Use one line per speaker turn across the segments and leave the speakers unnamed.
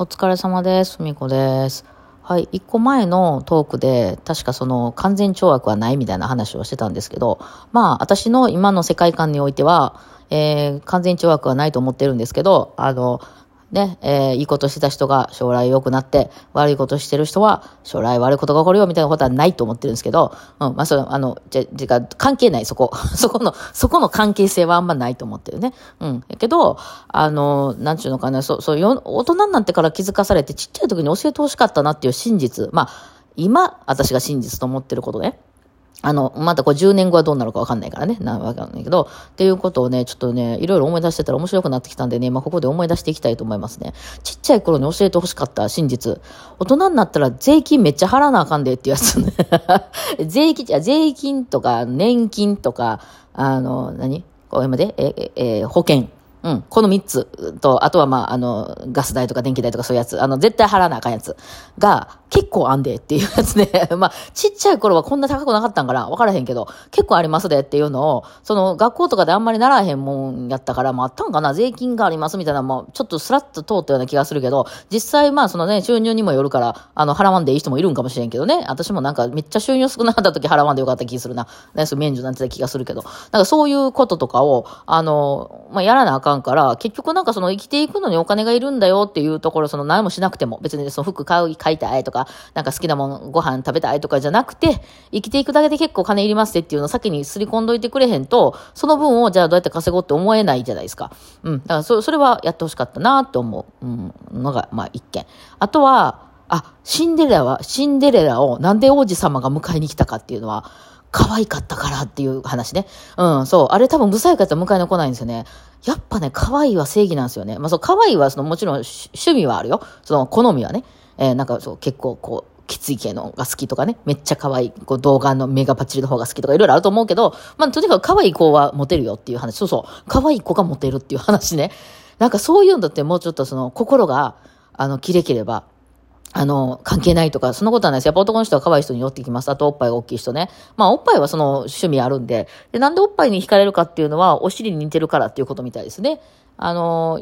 お疲れ様です。みこです。はい。一個前のトークで、確かその完全懲悪はないみたいな話をしてたんですけど、まあ、私の今の世界観においては、えー、完全懲悪はないと思ってるんですけど、あの、ね、えー、いいことしてた人が将来良くなって、悪いことしてる人は将来悪いことが起こるよみたいなことはないと思ってるんですけど、うん、まあ、それ、あの、じゃ、じゃ、関係ない、そこ。そこの、そこの関係性はあんまないと思ってるね。うん。やけど、あの、なんちゅうのかな、そう、そう、よ大人になってから気づかされて、ちっちゃい時に教えてほしかったなっていう真実。まあ、今、私が真実と思ってることね。あの、またこう10年後はどうなるかわかんないからね。なわかんないけど。っていうことをね、ちょっとね、いろいろ思い出してたら面白くなってきたんでね、まあここで思い出していきたいと思いますね。ちっちゃい頃に教えてほしかった真実。大人になったら税金めっちゃ払わなあかんでってやつね。税金、じゃ税金とか年金とか、あの、何？これまでえ、え、え保険。うん。この3つと、あとはまあ、あの、ガス代とか電気代とかそういうやつ、あの、絶対払わなあかんやつが、結構あんでっていうやつね。まあ、ちっちゃい頃はこんな高くなかったんかなわからへんけど、結構ありますでっていうのを、その、学校とかであんまりならへんもんやったから、まあ、あったんかな税金がありますみたいな、まあ、ちょっとスラッと通ったような気がするけど、実際まあ、そのね、収入にもよるから、あの、払わんでいい人もいるんかもしれんけどね。私もなんか、めっちゃ収入少なかった時払わんでよかった気するな。ね、そう免除なんて気がするけど。なんかそういうこととかを、あの、まあ、やらなあかんから、結局なんかその生きていくのにお金がいるんだよっていうところ、その何もしなくても、別にその服買う、買いたいとか、なんか好きなもんご飯食べたいとかじゃなくて、生きていくだけで結構金いりますっていうのを先にすり込んどいてくれへんと、その分をじゃあどうやって稼ごうって思えないじゃないですか。うん。だからそれはやってほしかったなと思う、うん、のが、まあ一件。あとは、あ、シンデレラは、シンデレラをなんで王子様が迎えに来たかっていうのは、可愛かったからっていう話ね。うん、そう。あれ多分、ブサイクやったら迎えに来ないんですよね。やっぱね、可愛いは正義なんですよね。まあ、そう、可愛いは、その、もちろん、趣味はあるよ。その、好みはね。えー、なんか、そう、結構、こう、きつい系のが好きとかね。めっちゃ可愛い、こう、動画のメガパッチリの方が好きとか、いろいろあると思うけど、まあ、とにかく可愛い子はモテるよっていう話。そうそう。可愛い子がモテるっていう話ね。なんか、そういうんだって、もうちょっとその、心が、あの、切れければ、あの、関係ないとか、そんなことはないです。やっぱ男の人は可愛い人に寄ってきます。あと、おっぱいが大きい人ね。まあ、おっぱいはその趣味あるんで。で、なんでおっぱいに惹かれるかっていうのは、お尻に似てるからっていうことみたいですね。あの、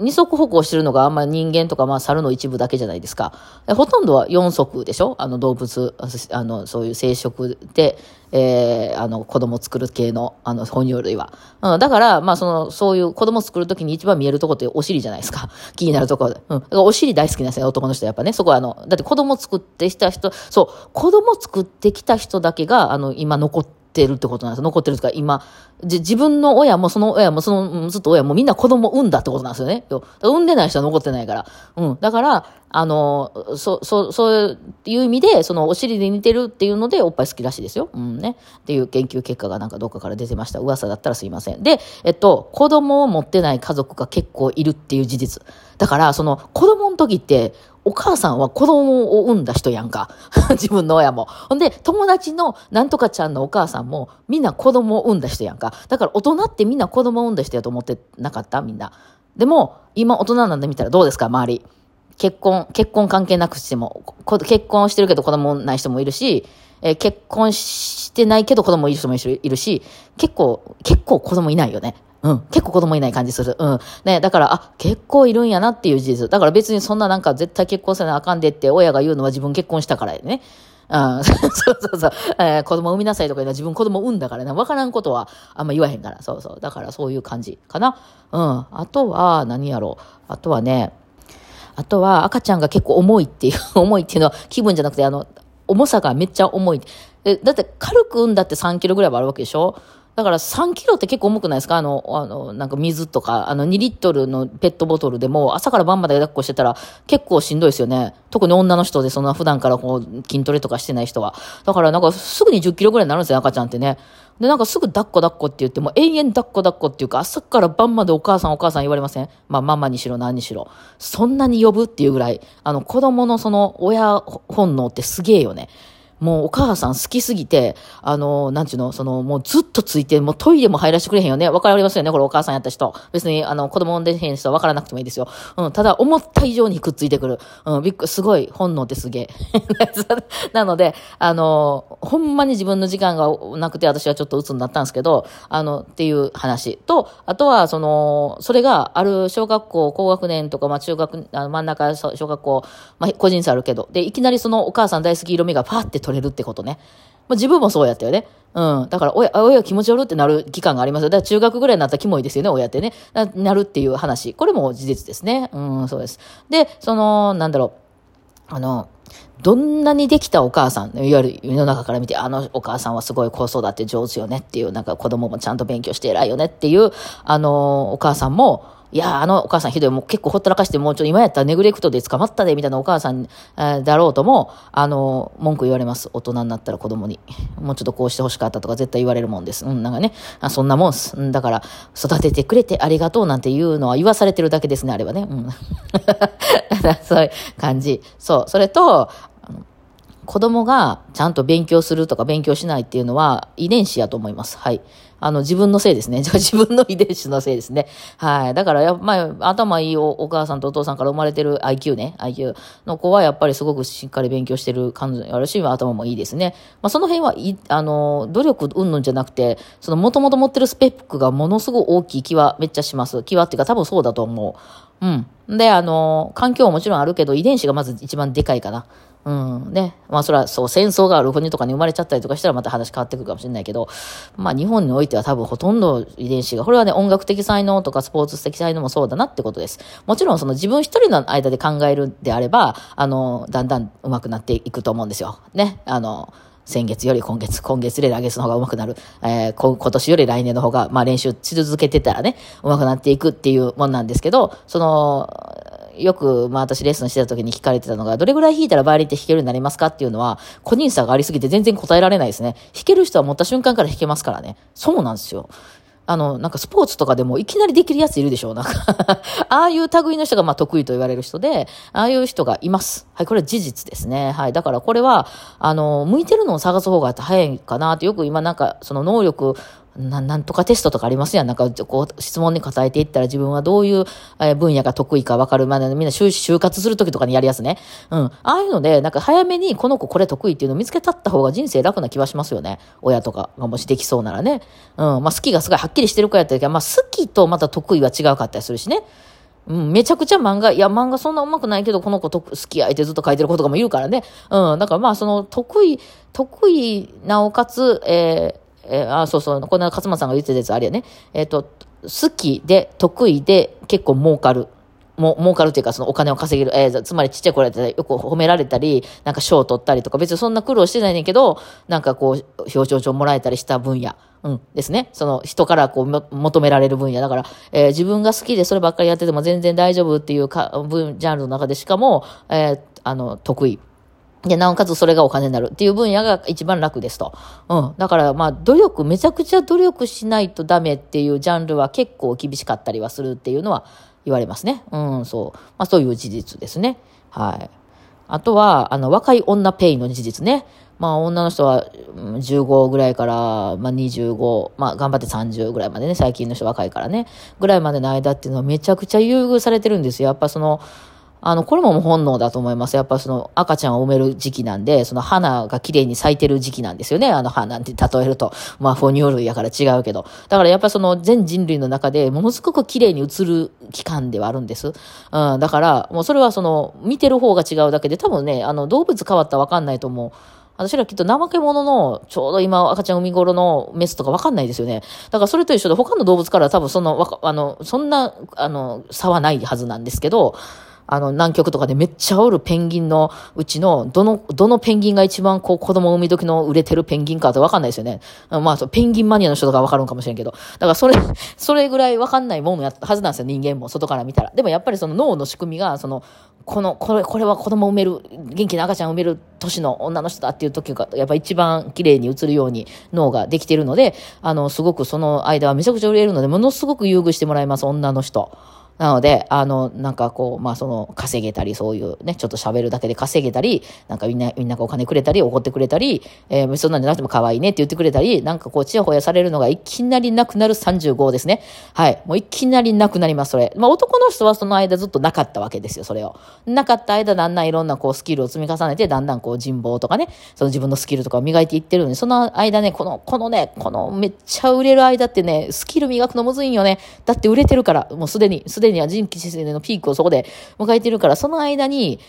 二足歩行してるのがあんまり人間とか、まあ、猿の一部だけじゃないですか。ほとんどは四足でしょ？あの、動物、あの、そういう生殖で、えー、あの、子供作る系の、あの、哺乳類は。うん、だから、まあ、その、そういう子供作るときに一番見えるとこってお尻じゃないですか。気になるところで。うん。お尻大好きなんですよ、男の人やっぱね。そこはあの、だって子供作ってきた人、そう、子供作ってきた人だけが、あの、今残って、てるってことなんですよ。残ってるとか、今、自分の親もその親もその、ずっと親もみんな子供産んだってことなんですよね。産んでない人は残ってないから。うん。だから、あの、そ、そ、そういう意味で、そのお尻で似てるっていうので、おっぱい好きらしいですよ。うんね。っていう研究結果がなんかどっかから出てました。噂だったらすいません。で、えっと、子供を持ってない家族が結構いるっていう事実。だから、その、子供の時って、お母さんは子供を産んだ人やんか。自分の親も。ほんで、友達のなんとかちゃんのお母さんもみんな子供を産んだ人やんか。だから大人ってみんな子供を産んだ人やと思ってなかった？みんな。でも、今大人なんで見たらどうですか？周り。結婚、結婚関係なくしても、結婚してるけど子供ない人もいるし、えー、結婚してないけど子供いる人もいるし、結構、結構子供いないよね。うん。結構子供いない感じする。うん。ね、だから、あ、結構いるんやなっていう事実。だから別にそんななんか絶対結婚せなあかんでって親が言うのは自分結婚したからやね。うん。そうそうそう。えー、子供産みなさいとか言うのは自分子供産んだからね。わからんことはあんま言わへんから。そうそう。だからそういう感じかな。うん。あとは、何やろう。あとはね、あとは赤ちゃんが結構重いっていう、重いっていうのは気分じゃなくて、あの、重さがめっちゃ重い。だって軽く産んだって3キロぐらいはあるわけでしょ？だから3キロって結構重くないですか？あの、あの、なんか水とか、あの2リットルのペットボトルでも朝から晩まで抱っこしてたら結構しんどいですよね。特に女の人でそんな普段からこう筋トレとかしてない人は。だからなんかすぐに10キロぐらいになるんですよ、赤ちゃんってね。で、なんかすぐ抱っこ抱っこって言っても永遠抱っこ抱っこっていうか朝から晩までお母さんお母さん言われません？まあママにしろ何にしろ。そんなに呼ぶっていうぐらい、あの子供のその親本能ってすげえよね。もうお母さん好きすぎて、あの、なんちゅうの、その、もうずっとついて、もうトイレも入らせてくれへんよね。わかりますよね、これお母さんやった人。別に、あの、子供産んでへん人はわからなくてもいいですよ。うん、ただ、思った以上にくっついてくる。うん、びっくすごい、本能ってすげえ。なので、あの、ほんまに自分の時間がなくて、私はちょっと鬱になったんですけど、あの、っていう話と、あとは、その、それがある小学校、高学年とか、まあ中学、あ真ん中小学校、まあ個人差あるけど、で、いきなりそのお母さん大好き色味がパーって取れるってことね。まあ自分もそうやったよね。うん。だから、親、親気持ち悪ってなる期間がありますよ。だから中学ぐらいになったらキモいですよね、親ってね。ななるっていう話。これも事実ですね。うん、そうです。で、その、なんだろう。あの、どんなにできたお母さん、いわゆる世の中から見て、あのお母さんはすごい子育て上手よねっていう、なんか子供もちゃんと勉強して偉いよねっていう、あの、お母さんも、いや、あのお母さんひどい、もう結構ほったらかして、もうちょっと今やったらネグレクトで捕まったで、みたいなお母さん、えだろうとも、あの、文句言われます。大人になったら子供に。もうちょっとこうして欲しかったとか絶対言われるもんです。うん、なんかね、あそんなもんす。うん、だから、育ててくれてありがとうなんていうのは言わされてるだけですね、あれはね。うん。そういう感じ。そう。それと、子供がちゃんと勉強するとか勉強しないっていうのは遺伝子やと思います。はい。あの、自分のせいですね。自分の遺伝子のせいですね。はい。だから、やまあ、頭いいお母さんとお父さんから生まれてる IQ ね、IQ の子はやっぱりすごくしっかり勉強してる感じあるし、頭もいいですね。まあ、その辺は、い、あの、努力うんぬんじゃなくて、その、もともと持ってるスペックがものすごく大きい気はめっちゃします。気はっていうか多分そうだと思う。うん。で、あの、環境ももちろんあるけど、遺伝子がまず一番でかいかな。うん。ね。まあそれはそう、戦争がある国とかに生まれちゃったりとかしたらまた話変わってくるかもしれないけど、まあ日本においては多分ほとんど遺伝子が、これはね、音楽的才能とかスポーツ的才能もそうだなってことです。もちろんその自分一人の間で考えるであれば、あの、だんだん上手くなっていくと思うんですよ。ね。あの、先月より今月、今月で来月の方が上手くなる。えー、今年より来年の方が、まあ練習し続けてたらね、上手くなっていくっていうもんなんですけど、その、よく、まあ私レッスンしてた時に聞かれてたのが、どれぐらい弾いたらバイオリンって弾けるようになりますかっていうのは、個人差がありすぎて全然答えられないですね。弾ける人は持った瞬間から弾けますからね。そうなんですよ。あの、なんかスポーツとかでもいきなりできるやついるでしょなんか ああいう類の人がまあ得意と言われる人で、ああいう人がいます。はい、これは事実ですね。はい。だからこれは、あの、向いてるのを探す方が早いかなって、よく今なんか、その能力ななんとかテストとかありますやん。なんか、こう、質問に答えていったら自分はどういう分野が得意か分かるまで、みんな就就活するときとかにやるやつね。うん。ああいうので、なんか早めにこの子これ得意っていうのを見つけたった方が人生楽な気はしますよね。親とかがもしできそうならね。うん。まあ、好きがすごいはっきりしてる子やったけど、まあ、好きとまた得意は違うかったりするしね。うん、めちゃくちゃ漫画、いや、漫画そんな上手くないけど、この子と好きやいてずっと書いてる子とかもいるからね。うん。だからまあ、その、得意、得意なおかつ、えー、えー、あ、そうそう、この勝間さんが言ってたやつあれやね。えっ、ー、と、好きで、得意で、結構儲かる。も、儲かるっていうか、そのお金を稼げる。えー、つまりちっちゃい子らってよく褒められたり、なんか賞を取ったりとか、別にそんな苦労してないねんけど、なんかこう、表彰状もらえたりした分野。うん、ですね。その人からこう求められる分野。だから、えー、自分が好きでそればっかりやってても全然大丈夫っていうか分、ジャンルの中でしかも、えー、あの、得意。で、なおかつそれがお金になるっていう分野が一番楽ですと。うん。だから、まあ、努力、めちゃくちゃ努力しないとダメっていうジャンルは結構厳しかったりはするっていうのは言われますね。うん、そう。まあ、そういう事実ですね。はい。あとは、あの、若い女ペイの事実ね。まあ、女の人は15ぐらいから、まあ、25、まあ、頑張って30ぐらいまでね、最近の人若いからね、ぐらいまでの間っていうのはめちゃくちゃ優遇されてるんですよ。やっぱその、あの、これも本能だと思います。やっぱその赤ちゃんを産める時期なんで、その花が綺麗に咲いてる時期なんですよね。あの花って例えると。まあ、哺乳類やから違うけど。だからやっぱその全人類の中でものすごく綺麗に映る期間ではあるんです。うん、だから、もうそれはその見てる方が違うだけで、多分ね、あの動物変わったらわかんないと思う。私らきっと怠け者の、ちょうど今赤ちゃん産み頃のメスとかわかんないですよね。だからそれと一緒で他の動物からは多分その、あの、そんな、あの、差はないはずなんですけど、あの、南極とかでめっちゃおるペンギンのうちの、どの、どのペンギンが一番こう子供産み時の売れてるペンギンかってわかんないですよね。まあ、ペンギンマニアの人とかわかるんかもしれんけど。だからそれ、それぐらいわかんないもんやったはずなんですよ、人間も、外から見たら。でもやっぱりその脳の仕組みが、その、この、これ、これは子供産める、元気な赤ちゃん産める年の女の人だっていう時が、やっぱ一番綺麗に映るように脳ができているので、あの、すごくその間はめちゃくちゃ売れるので、ものすごく優遇してもらいます、女の人。なので、あの、なんかこう、まあその、稼げたり、そういうね、ちょっと喋るだけで稼げたり、なんかみんな、みんながお金くれたり、怒ってくれたり、えー、そんなんじゃなくても可愛いねって言ってくれたり、なんかこう、ちやほやされるのがいきなりなくなる35ですね。はい。もういきなりなくなります、それ。まあ男の人はその間ずっとなかったわけですよ、それを。なかった間、だんだんいろんなこう、スキルを積み重ねて、だんだんこう、人望とかね、その自分のスキルとかを磨いていってるのに、その間ね、この、このね、このめっちゃ売れる間ってね、スキル磨くのむずいんよね。だって売れてるから、もうすでに、すでにには人気姿勢のピークをそこで迎えてるから、その間に、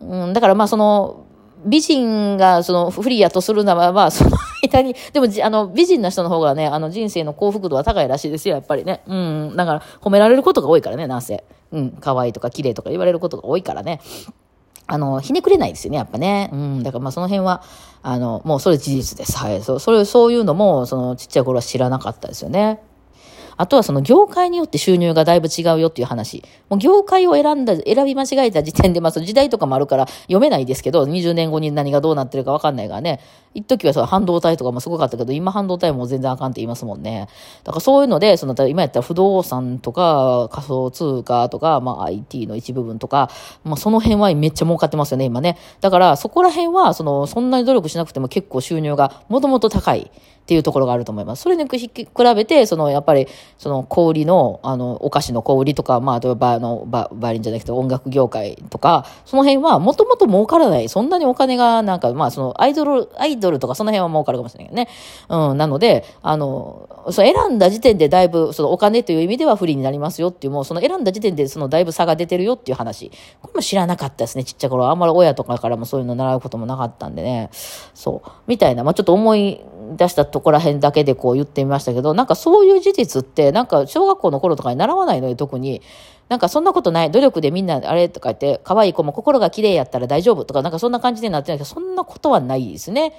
うん、だからまあその、美人がそのフリーやとするならば、その間に、でもあの美人な人の方がね、あの人生の幸福度は高いらしいですよ、やっぱりね。うん。だから褒められることが多いからね、なんせ。うん。可愛いとか綺麗とか言われることが多いからね。あの、ひねくれないですよね、やっぱね。うん。だからまあその辺は、あの、もうそれ事実です。はい。そそれ、そういうのも、そのちっちゃい頃は知らなかったですよね。あとはその業界によって収入がだいぶ違うよっていう話。もう業界を選んだ、選び間違えた時点で、まあその時代とかもあるから読めないですけど、20年後に何がどうなってるかわかんないからね。一時はその半導体とかもすごかったけど、今半導体も全然あかんって言いますもんね。だからそういうので、その、今やったら不動産とか仮想通貨とか、まあ IT の一部分とか、まあその辺はめっちゃ儲かってますよね、今ね。だからそこら辺は、その、そんなに努力しなくても結構収入がもともと高い。っていうところがあると思います。それに比べて、その、やっぱり、その、小売りの、あの、お菓子の小売りとか、まあ、例えば、あの、ババイリンじゃなくて音楽業界とか、その辺は、もともと儲からない。そんなにお金が、なんか、まあ、その、アイドル、アイドルとか、その辺は儲かるかもしれないけどね。うん、なので、あの、その選んだ時点でだいぶ、そのお金という意味では不利になりますよっていう、もう、その選んだ時点で、その、だいぶ差が出てるよっていう話。これも知らなかったですね、ちっちゃい頃。あんまり親とかからもそういうの習うこともなかったんでね。そう。みたいな、まあ、ちょっと思い出したとこら辺だけでこう言ってみましたけど、なんかそういう事実って、なんか小学校の頃とかに習わないのよ、特に。なんかそんなことない。努力でみんなあれとか言って、可愛い子も心が綺麗やったら大丈夫とか、なんかそんな感じでなってないけど、そんなことはないですね。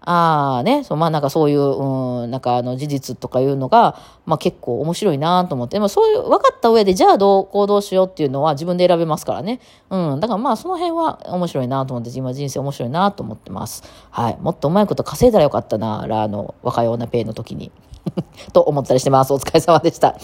ああね、そう、まあなんかそういう、うん、なんかあの事実とかいうのが、まあ結構面白いなと思って、でもそういう、分かった上で、じゃあどう行動しようっていうのは自分で選べますからね。うん、だからまあその辺は面白いなと思って、今人生面白いなと思ってます。はい。もっとうまいこと稼いだらよかったな、ラーの若い女ペイの時に。と思ったりしてます。お疲れ様でした。